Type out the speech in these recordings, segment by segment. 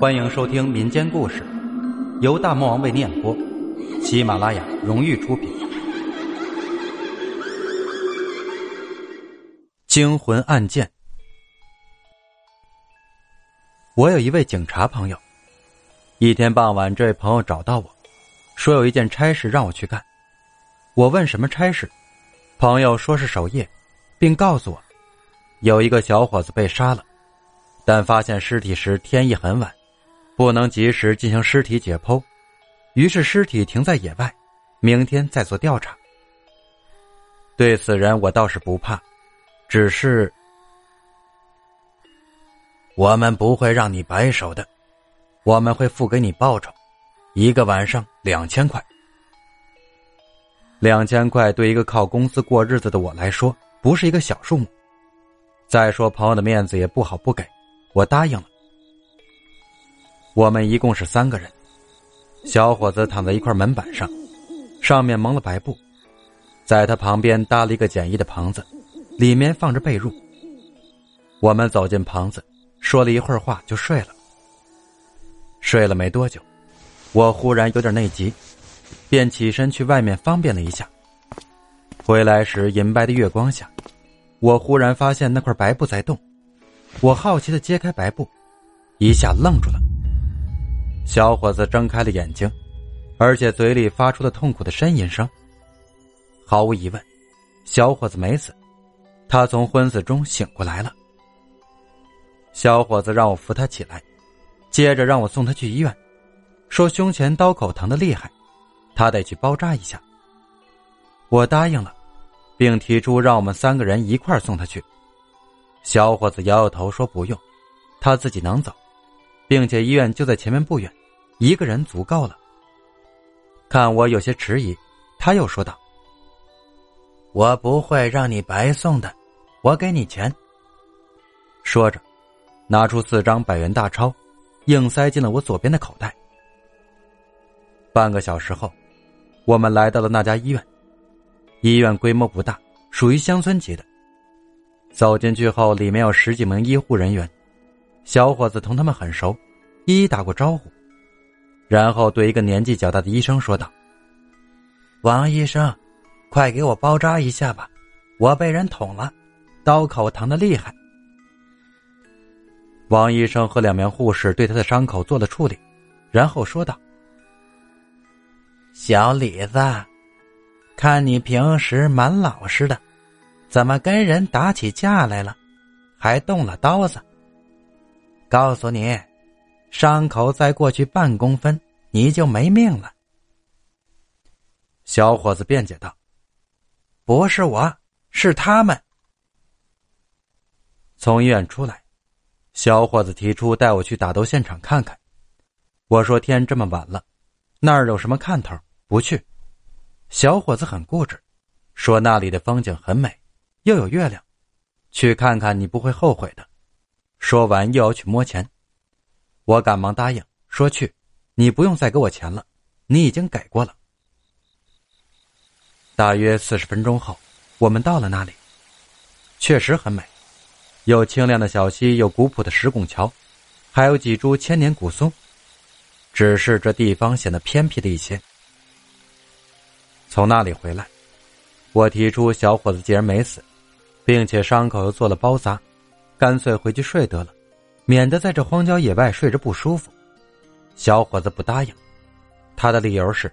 欢迎收听民间故事，由大魔王为您演播，喜马拉雅荣誉出品。惊魂案件。我有一位警察朋友，一天傍晚，这位朋友找到我，说有一件差事让我去干。我问什么差事，朋友说是守夜，并告诉我，有一个小伙子被杀了，但发现尸体时天已很晚。不能及时进行尸体解剖，于是尸体停在野外，明天再做调查。对此人我倒是不怕，只是我们不会让你白手的，我们会付给你报酬，一个晚上两千块。两千块对一个靠工资过日子的我来说不是一个小数目，再说朋友的面子也不好不给，我答应了。我们一共是三个人，小伙子躺在一块门板上，上面蒙了白布，在他旁边搭了一个简易的棚子，里面放着被褥。我们走进棚子，说了一会儿话就睡了。睡了没多久，我忽然有点内急，便起身去外面方便了一下。回来时，银白的月光下，我忽然发现那块白布在动，我好奇的揭开白布，一下愣住了。小伙子睁开了眼睛，而且嘴里发出了痛苦的呻吟声。毫无疑问，小伙子没死，他从昏死中醒过来了。小伙子让我扶他起来，接着让我送他去医院，说胸前刀口疼的厉害，他得去包扎一下。我答应了，并提出让我们三个人一块送他去。小伙子摇摇头说不用，他自己能走。并且医院就在前面不远，一个人足够了。看我有些迟疑，他又说道：“我不会让你白送的，我给你钱。”说着，拿出四张百元大钞，硬塞进了我左边的口袋。半个小时后，我们来到了那家医院。医院规模不大，属于乡村级的。走进去后，里面有十几名医护人员。小伙子同他们很熟，一一打过招呼，然后对一个年纪较大的医生说道：“王医生，快给我包扎一下吧，我被人捅了，刀口疼的厉害。”王医生和两名护士对他的伤口做了处理，然后说道：“小李子，看你平时蛮老实的，怎么跟人打起架来了，还动了刀子？”告诉你，伤口再过去半公分，你就没命了。小伙子辩解道：“不是我，是他们。”从医院出来，小伙子提出带我去打斗现场看看。我说：“天这么晚了，那儿有什么看头？不去。”小伙子很固执，说：“那里的风景很美，又有月亮，去看看你不会后悔的。”说完又要去摸钱，我赶忙答应说去，你不用再给我钱了，你已经给过了。大约四十分钟后，我们到了那里，确实很美，有清亮的小溪，有古朴的石拱桥，还有几株千年古松，只是这地方显得偏僻了一些。从那里回来，我提出小伙子既然没死，并且伤口又做了包扎。干脆回去睡得了，免得在这荒郊野外睡着不舒服。小伙子不答应，他的理由是：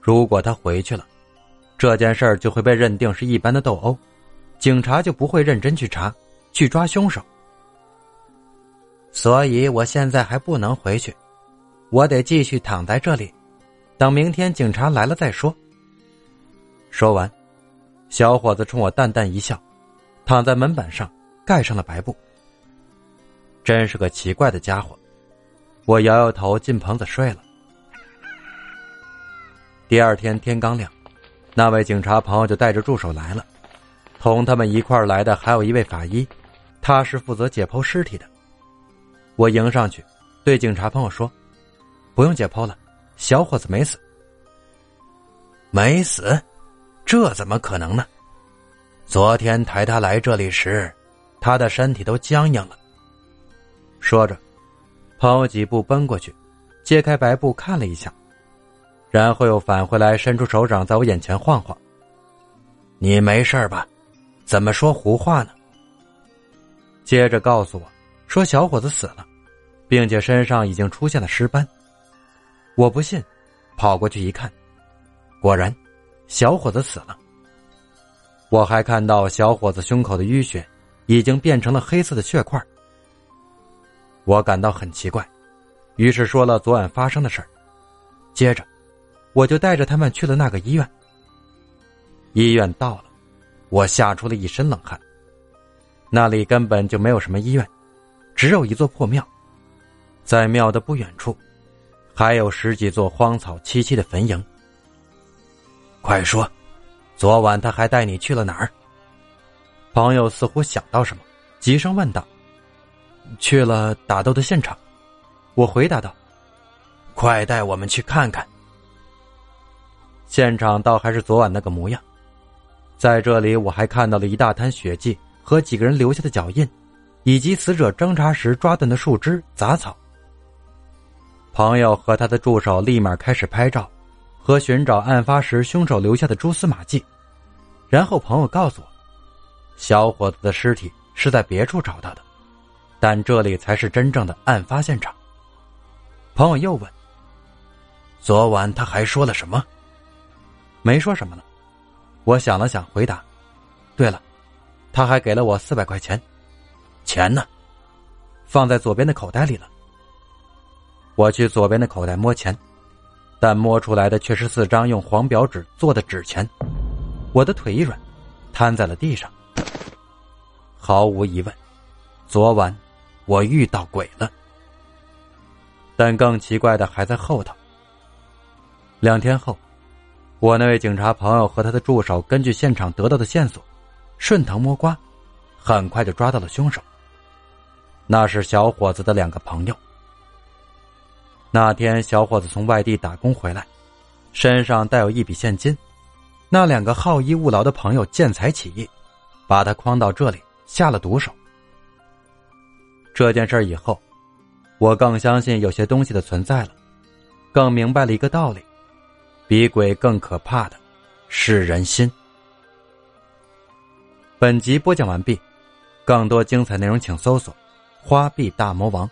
如果他回去了，这件事儿就会被认定是一般的斗殴，警察就不会认真去查，去抓凶手。所以我现在还不能回去，我得继续躺在这里，等明天警察来了再说。说完，小伙子冲我淡淡一笑，躺在门板上。盖上了白布，真是个奇怪的家伙。我摇摇头，进棚子睡了。第二天天刚亮，那位警察朋友就带着助手来了，同他们一块来的还有一位法医，他是负责解剖尸体的。我迎上去，对警察朋友说：“不用解剖了，小伙子没死。”没死？这怎么可能呢？昨天抬他来这里时。他的身体都僵硬了。说着，朋友几步奔过去，揭开白布看了一下，然后又返回来，伸出手掌在我眼前晃晃。你没事吧？怎么说胡话呢？接着告诉我，说小伙子死了，并且身上已经出现了尸斑。我不信，跑过去一看，果然，小伙子死了。我还看到小伙子胸口的淤血，已经变成了黑色的血块。我感到很奇怪，于是说了昨晚发生的事儿。接着，我就带着他们去了那个医院。医院到了，我吓出了一身冷汗。那里根本就没有什么医院，只有一座破庙。在庙的不远处，还有十几座荒草萋萋的坟茔。快说，昨晚他还带你去了哪儿？朋友似乎想到什么，急声问道。去了打斗的现场，我回答道：“快带我们去看看。”现场倒还是昨晚那个模样，在这里我还看到了一大滩血迹和几个人留下的脚印，以及死者挣扎时抓断的树枝杂草。朋友和他的助手立马开始拍照，和寻找案发时凶手留下的蛛丝马迹。然后朋友告诉我，小伙子的尸体是在别处找到的。但这里才是真正的案发现场。朋友又问：“昨晚他还说了什么？”没说什么了。我想了想，回答：“对了，他还给了我四百块钱。钱呢？放在左边的口袋里了。”我去左边的口袋摸钱，但摸出来的却是四张用黄表纸做的纸钱。我的腿一软，瘫在了地上。毫无疑问，昨晚。我遇到鬼了，但更奇怪的还在后头。两天后，我那位警察朋友和他的助手根据现场得到的线索，顺藤摸瓜，很快就抓到了凶手。那是小伙子的两个朋友。那天，小伙子从外地打工回来，身上带有一笔现金。那两个好逸恶劳的朋友见财起意，把他诓到这里，下了毒手。这件事以后，我更相信有些东西的存在了，更明白了一个道理：比鬼更可怕的是人心。本集播讲完毕，更多精彩内容请搜索“花臂大魔王”。